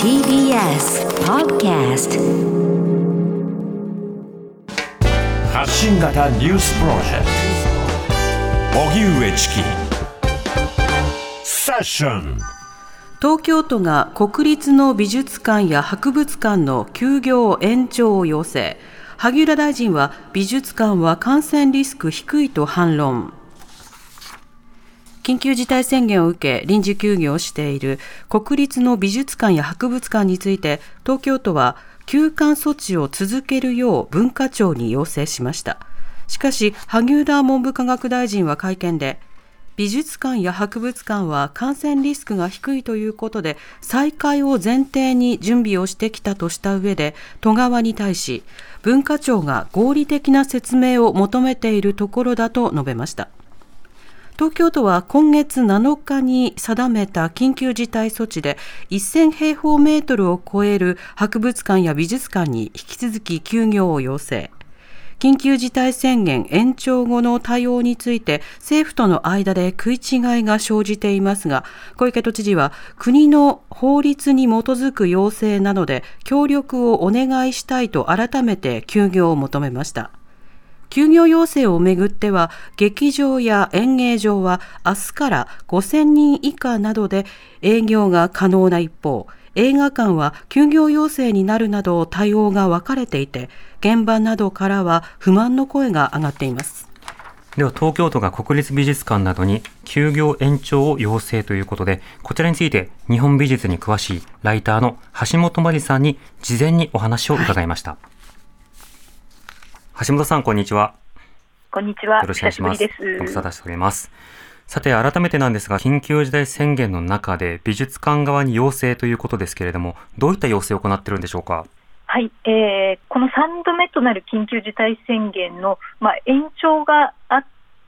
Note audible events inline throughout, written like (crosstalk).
TBS Podcast 発信型ニュースプロジェクト。荻上チキ。セッション。東京都が国立の美術館や博物館の休業延長を要請。萩生田大臣は美術館は感染リスク低いと反論緊急事態宣言を受け臨時休業している国立の美術館や博物館について東京都は休館措置を続けるよう文化庁に要請しました。しかし萩生田文部科学大臣は会見で美術館や博物館は感染リスクが低いということで再開を前提に準備をしてきたとした上で都側に対し文化庁が合理的な説明を求めているところだと述べました。東京都は今月7日に定めた緊急事態措置で1000平方メートルを超える博物館や美術館に引き続き休業を要請。緊急事態宣言延長後の対応について政府との間で食い違いが生じていますが小池都知事は国の法律に基づく要請なので協力をお願いしたいと改めて休業を求めました。休業要請をめぐっては劇場や演芸場は明日から5000人以下などで営業が可能な一方映画館は休業要請になるなど対応が分かれていて現場などからは不満の声が上がっています。では東京都が国立美術館などに休業延長を要請ということでこちらについて日本美術に詳しいライターの橋本真理さんに事前にお話を伺いました、はい橋本さん、こんにちは。こんにちは。よろしくお願いします。ご無沙汰しております。さて、改めてなんですが、緊急事態宣言の中で美術館側に要請ということですけれども、どういった要請を行っているんでしょうか？はい、えー、この3度目となる緊急事態宣言の、まあ、延長があっ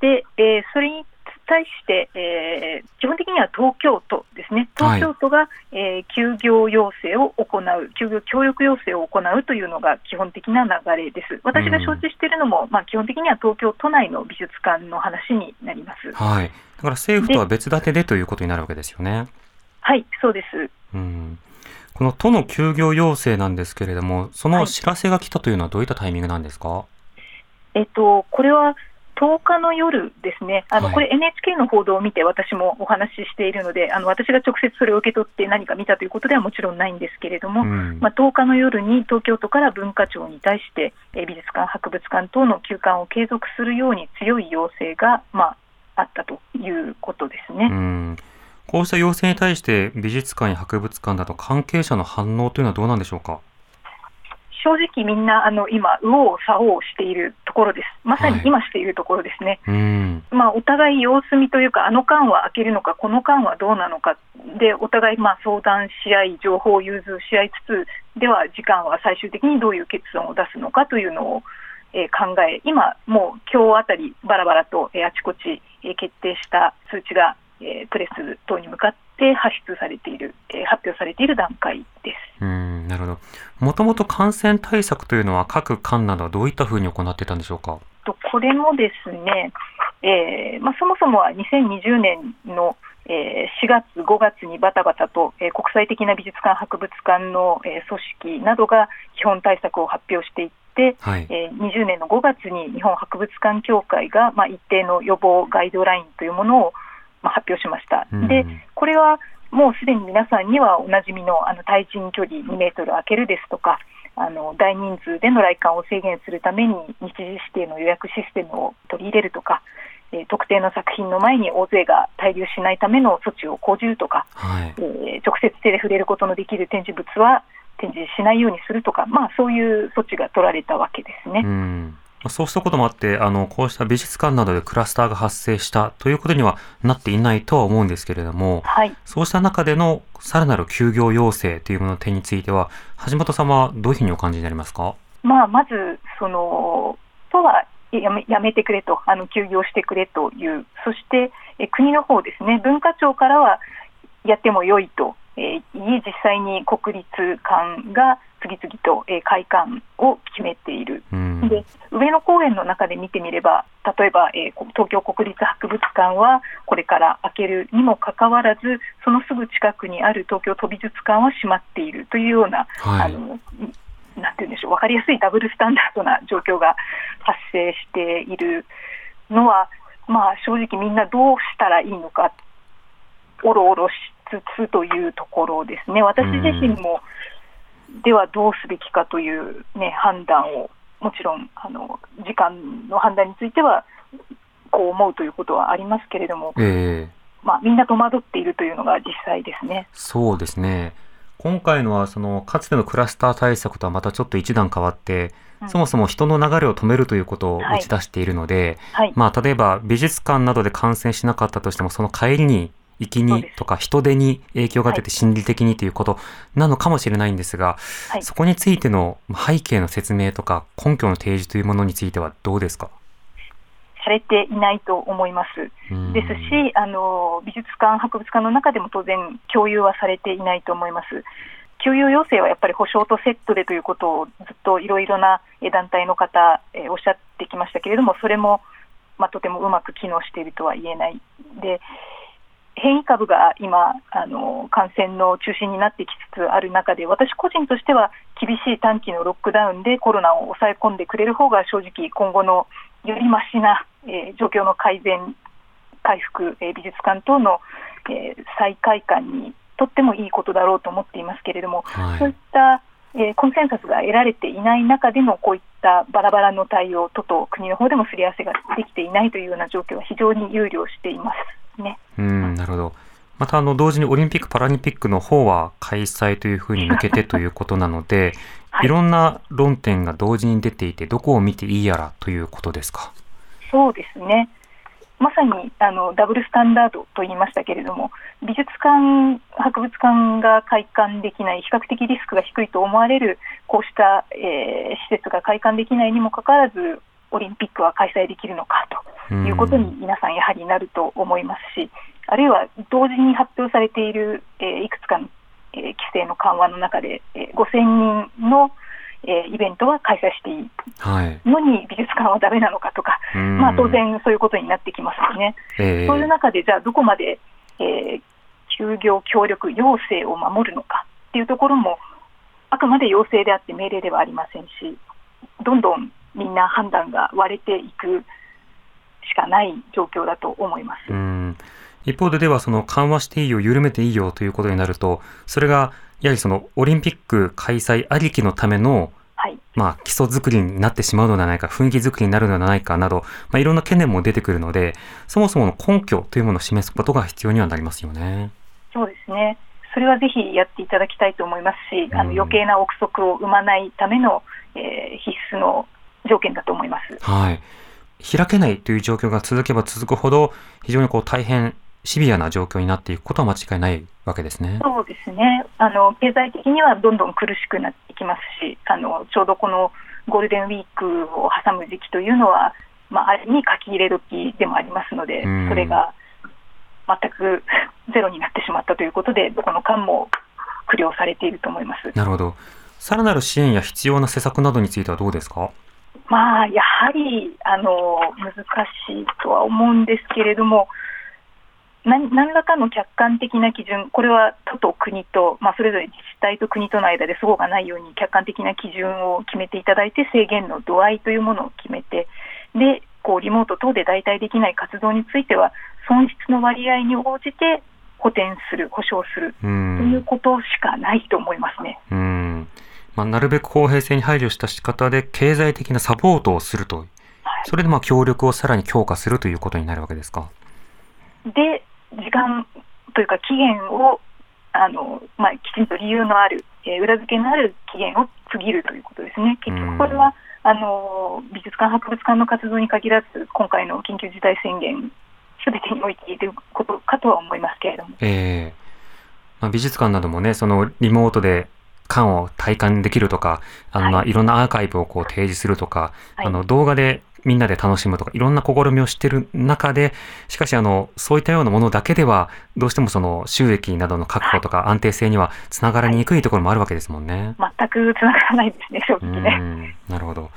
て、えー、それに対して、えー、基本的には東京都ですね、東京都が、はい、えー、休業要請を行う、休業協力要請を行うというのが基本的な流れです。私が承知しているのも、まあ、基本的には東京都内の美術館の話になります。はい、だから政府とは別立てでということになるわけですよね。はい、そうです。うんこの都の休業要請なんですけれども、その知らせが来たというのはどういったタイミングなんですか、はい、えっと、これは10日の夜ですね、あの、はい、これ NHK の報道を見て私もお話ししているので、あの私が直接それを受け取って何か見たということではもちろんないんですけれども、うん、まあ、10日の夜に東京都から文化庁に対して、え美術館、博物館等の休館を継続するように強い要請が、まあ、あったということですね。うんこうした要請に対して美術館や博物館など関係者の反応というのはどうなんでしょうか？正直みんなあの今、右往左往しているところです、まさに今しているところですね、はい、まあ、お互い様子見というか、あの間は開けるのか、この間はどうなのか、でお互いまあ相談し合い、情報を融通し合いつつ、では時間は最終的にどういう結論を出すのかというのを、えー、考え、今、もう今日あたり、ばらばらと、えー、あちこち、えー、決定した数値が、えー、プレス等に向かって発出されている、えー、発表されている段階です。うんなるほど。もともと感染対策というのは各館などはどういったふうに行っていたんでしょうか？とこれもですね、えーまあ、そもそもは2020年の、えー、4月、5月にバタバタと、えー、国際的な美術館、博物館の、えー、組織などが基本対策を発表していって、はい、えー、20年の5月に日本博物館協会が、まあ、一定の予防ガイドラインというものを、まあ、発表しました。でこれはもうすでに皆さんにはおなじみのあの対人距離2メートル空けるですとか、あの大人数での来館を制限するために日時指定の予約システムを取り入れるとか、えー、特定の作品の前に大勢が滞留しないための措置を講じるとか、はい、えー、直接手で触れることのできる展示物は展示しないようにするとか、まあ、そういう措置が取られたわけですね。うんそうしたこともあって、あの、こうした美術館などでクラスターが発生したということにはなっていないとは思うんですけれども、はい、そうした中でのさらなる休業要請というものの点については、橋本さんはどういうふうにお感じになりますか？まあ、まず、その、都はやめやめてくれと、あの休業してくれという、そしてえ国の方ですね、文化庁からはやっても良いとえー、実際に国立館が次々と、えー、開館を決めている、うん、で上野公園の中で見てみれば例えば、えー、東京国立博物館はこれから開けるにもかかわらずそのすぐ近くにある東京都美術館は閉まっているというような、はい、あのなんて言うんでしょう分かりやすいダブルスタンダードな状況が発生しているのは、まあ、正直みんなどうしたらいいのかおろおろしつつというところですね。私自身も、ではどうすべきかという、ね、判断をもちろんあの時間の判断についてはこう思うということはありますけれども、えー、まあ、みんな戸惑っているというのが実際ですね。そうですね。今回のはそのかつてのクラスター対策とはまたちょっと一段変わって、うん、そもそも人の流れを止めるということを打ち出しているので、はい。はい、まあ、例えば美術館などで感染しなかったとしてもその帰りに行きにとか人手に影響が出て心理的にということなのかもしれないんですが、はい、そこについての背景の説明とか根拠の提示というものについてはどうですか？されていないと思います。ですしあの、美術館、博物館の中でも当然共有はされていないと思います。給与要請はやっぱり保証とセットでということをずっといろいろな団体の方、えー、おっしゃってきましたけれども、それも、まあ、とてもうまく機能しているとは言えない。で変異株が今あの、感染の中心になってきつつある中で、私個人としては厳しい短期のロックダウンでコロナを抑え込んでくれる方が正直、今後のよりましな、えー、状況の改善、回復、えー、美術館等の、えー、再開館にとってもいいことだろうと思っていますけれども、はい、そういった、えー、コンセンサスが得られていない中でのこういったバラバラの対応、都と国の方でもすり合わせができていないというような状況は非常に憂慮しています。ね。うんなるほどまたあの同時にオリンピック・パラリンピックの方は開催というふうに向けてということなので、はい、いろんな論点が同時に出ていて、どこを見ていいやらということですか？そうですね。まさにあのダブルスタンダードと言いましたけれども、美術館、博物館が開館できない、比較的リスクが低いと思われるこうした、えー、施設が開館できないにもかかわらず、オリンピックは開催できるのかということに皆さんやはりなると思いますし、あるいは同時に発表されている、えー、いくつかの、えー、規制の緩和の中で、えー、5000人の、えー、イベントは開催していい。のに美術館はだめなのかとか、まあ、当然そういうことになってきますよね。えー、そういう中でじゃあどこまで、えー、休業協力要請を守るのかっていうところもあくまで要請であって命令ではありませんしどんどんみんな判断が割れていくしかない状況だと思います。一方でではその緩和していいよ、緩めていいよということになると、それがやはりそのオリンピック開催ありきのための、はい、まあ基礎作りになってしまうのではないか、雰囲気作りになるのではないかなど、まあ、いろんな懸念も出てくるので、そもそもの根拠というものを示すことが必要にはなりますよね。そうですね。それはぜひやっていただきたいと思いますし、あの余計な憶測を生まないための、えー、必須の条件だと思います。はい。開けないという状況が続けば続くほど、非常にこう大変シビアな状況になっていくことは間違いないわけですね。そうですね。あの経済的にはどんどん苦しくなっていきますし、あのちょうどこのゴールデンウィークを挟む時期というのは、まあ、あれに書き入れ時でもありますので、それが全く (laughs) ゼロになってしまったということで、どこの間も苦慮されていると思います。なるほど。さらなる支援や必要な施策などについてはどうですか？まあ、やはりあの難しいとは思うんですけれども、何何らかの客観的な基準、これは都と国と、まあ、それぞれ自治体と国との間で齟齬がないように客観的な基準を決めていただいて、制限の度合いというものを決めて、でこうリモート等で代替できない活動については、損失の割合に応じて補填する、保証するということしかないと思いますね。うんまあ、なるべく公平性に配慮した仕方で経済的なサポートをすると、はい、それでまあ協力をさらに強化するということになるわけですか。で、時間というか期限をあの、まあ、きちんと理由のある、えー、裏付けのある期限を過ぎるということですね。結局これは、あの美術館、博物館の活動に限らず、今回の緊急事態宣言、すべてにおいていることかとは思いますけれども。えーまあ、美術館などもね、そのリモートで館を体感できるとか、あの、まあ、いろんなアーカイブをこう提示するとか、はい、あの動画でみんなで楽しむとか、いろんな試みをしている中で、しかし、あの、そういったようなものだけでは、どうしてもその収益などの確保とか安定性にはつながりにくいところもあるわけですもんね。全くつながらないですね、正直ね。なるほど。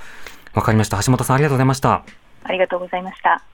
わかりました。橋本さん、ありがとうございました。ありがとうございました。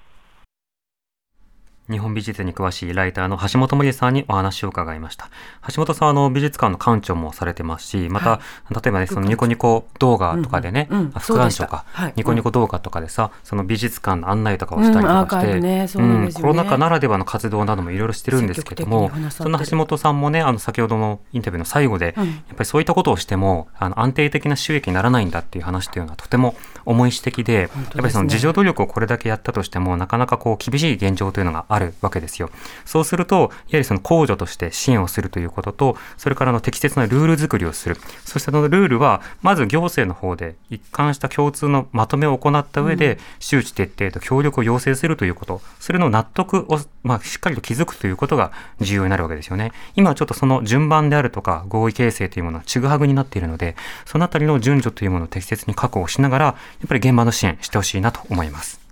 日本美術に詳しいライターの橋本森さんにお話を伺いました。橋本さん、あの、美術館の館長もされてますし、また、はい、例えばね、そのニコニコ動画とかでね、うんうん、副館長か、はい、ニコニコ動画とかでさ、その美術館の案内とかをしたりとかして、うんねね。うん、コロナ禍ならではの活動などもいろいろしてるんですけども、その橋本さんもね、あの、先ほどのインタビューの最後で、やっぱりそういったことをしても、あの、安定的な収益にならないんだっていう話っていうのはとても重い指摘で、やっぱりその自助努力をこれだけやったとしても、なかなかこう、厳しい現状というのがあるわけですよ。そうすると、やはりその控除として支援をするということと、それからの適切なルール作りをする。そしてそのルールは、まず行政の方で一貫した共通のまとめを行った上で、周知徹底と協力を要請するということ、それの納得を、まあ、しっかりと築くということが重要になるわけですよね。今ちょっとその順番であるとか、合意形成というものはちぐはぐになっているので、そのあたりの順序というものを適切に確保しながら、やっぱり現場の支援してほしいなと思います。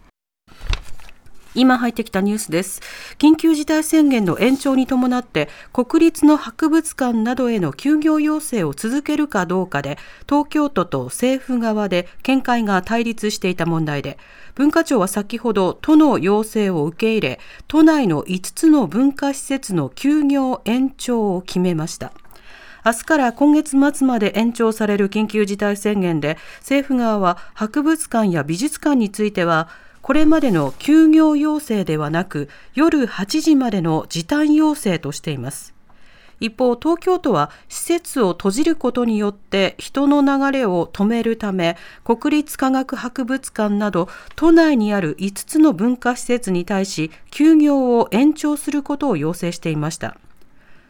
今入ってきたニュースです。緊急事態宣言の延長に伴って国立の博物館などへの休業要請を続けるかどうかで東京都と政府側で見解が対立していた問題で文化庁は先ほど都の要請を受け入れ都内の5つの文化施設の休業延長を決めました。明日から今月末まで延長される緊急事態宣言で政府側は博物館や美術館についてはこれまでの休業要請ではなく夜8時までの時短要請としています。一方東京都は施設を閉じることによって人の流れを止めるため国立科学博物館など都内にある5つの文化施設に対し休業を延長することを要請していました。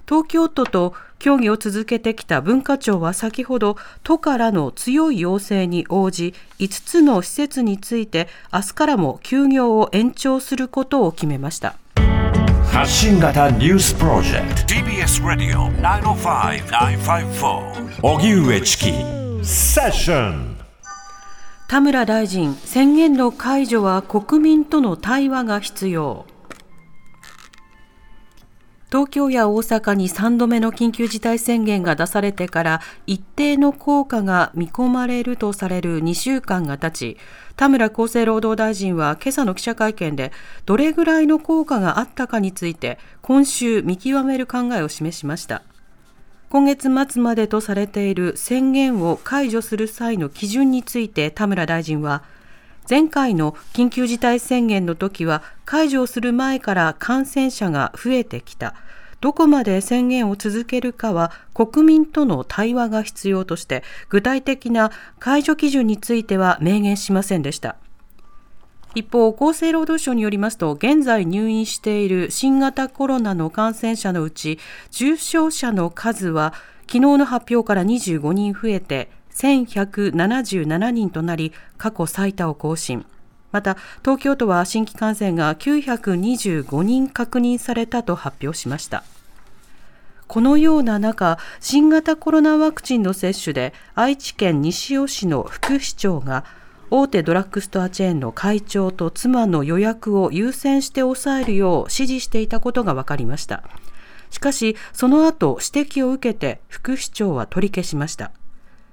東京都と協議を続けてきた文化庁は先ほど都からの強い要請に応じ5つの施設について明日からも休業を延長することを決めました。発信型ニュースプロジェクト TBS ラディオ905-954おぎゅうえちきセッション田村大臣宣言の解除は国民との対話が必要東京や大阪に3度目の緊急事態宣言が出されてから一定の効果が見込まれるとされる2週間が経ち田村厚生労働大臣は今朝の記者会見でどれぐらいの効果があったかについて今週見極める考えを示しました。今月末までとされている宣言を解除する際の基準について田村大臣は前回の緊急事態宣言の時は解除する前から感染者が増えてきた。どこまで宣言を続けるかは国民との対話が必要として具体的な解除基準については明言しませんでした。一方、厚生労働省によりますと、現在入院している新型コロナの感染者のうち、重症者の数は、昨日の発表から25人増えて、1177人となり過去最多を更新。また東京都は新規感染が925人確認されたと発表しました。このような中新型コロナワクチンの接種で愛知県西尾市の副市長が大手ドラッグストアチェーンの会長と妻の予約を優先して抑えるよう指示していたことが分かりました。しかしその後指摘を受けて副市長は取り消しました。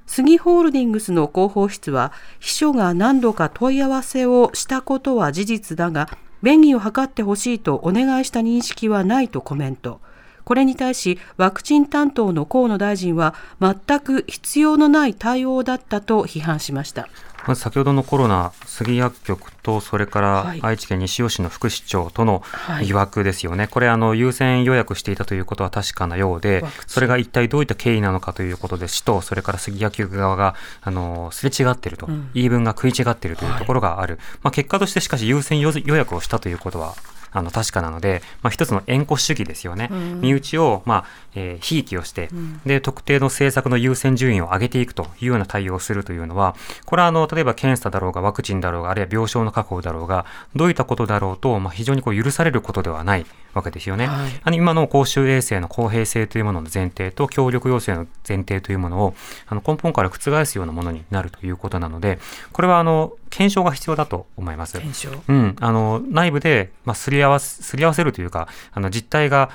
杉ホールディングスの広報室は秘書が何度か問い合わせをしたことは事実だが便宜を図ってほしいとお願いした認識はないとコメント。これに対しワクチン担当の河野大臣は全く必要のない対応だったと批判しました。まず先ほどのコロナ、杉薬局と、それから愛知県西尾市の副市長との疑惑ですよね、はい、これあの、優先予約していたということは確かなようで、それが一体どういった経緯なのかということで、市と、それから杉薬局側があのすれ違っていると、うん、言い分が食い違っているというところがある、はい、まあ、結果としてしかし優先予約をしたということはあの確かなので、まあ、一つの縁故主義ですよね、うん、身内を、まあえー、ひいきをして、うん、で特定の政策の優先順位を上げていくというような対応をするというのは、これはあの例えば検査だろうが、ワクチンだろうが、あるいは病床の確保だろうが、どういったことだろうと、まあ、非常にこう許されることではないわけですよね。はい、あの今の公衆衛生の公平性というものの前提と協力要請の前提というものをあの根本から覆すようなものになるということなので、これはあの検証が必要だと思います。検証。うん、あの内部で、まあ、すり合わせすり合わせるというかあの実態が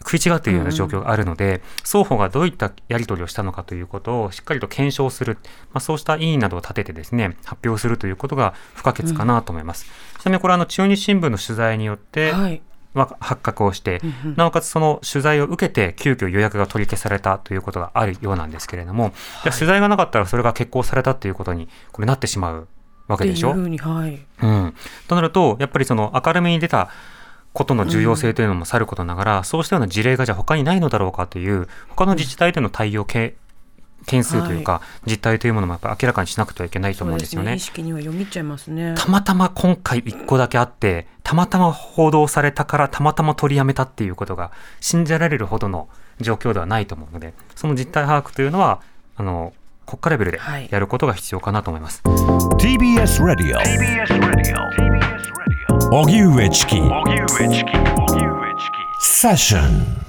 食い違っているような状況があるので、うん、双方がどういったやり取りをしたのかということをしっかりと検証する、まあ、そうした委員などを立ててですね発表するということが不可欠かなと思います。うん、ちなみにこれはあの中日新聞の取材によって、はい。発覚をして、うんうん、なおかつその取材を受けて急遽予約が取り消されたということがあるようなんですけれども、はい、取材がなかったらそれが決行されたということにこれなってしまうわけでしょ？はい、うん、となるとやっぱりその明るみに出たことの重要性というのもさることながら、うん、そうしたような事例がじゃあ他にないのだろうかという他の自治体での対応け件数というか、実態というものもやっぱ明らかにしなくてはいけないと思うんですよね。ね意識には読みちゃいますね。たまたま今回一個だけあって、たまたま報道されたからたまたま取りやめたっていうことが信じられるほどの状況ではないと思うので、その実態把握というのは、あの、国家レベルでやることが必要かなと思います。はい、TBS Radio TBS Radio 荻上チキ荻上チキ荻上チキセッション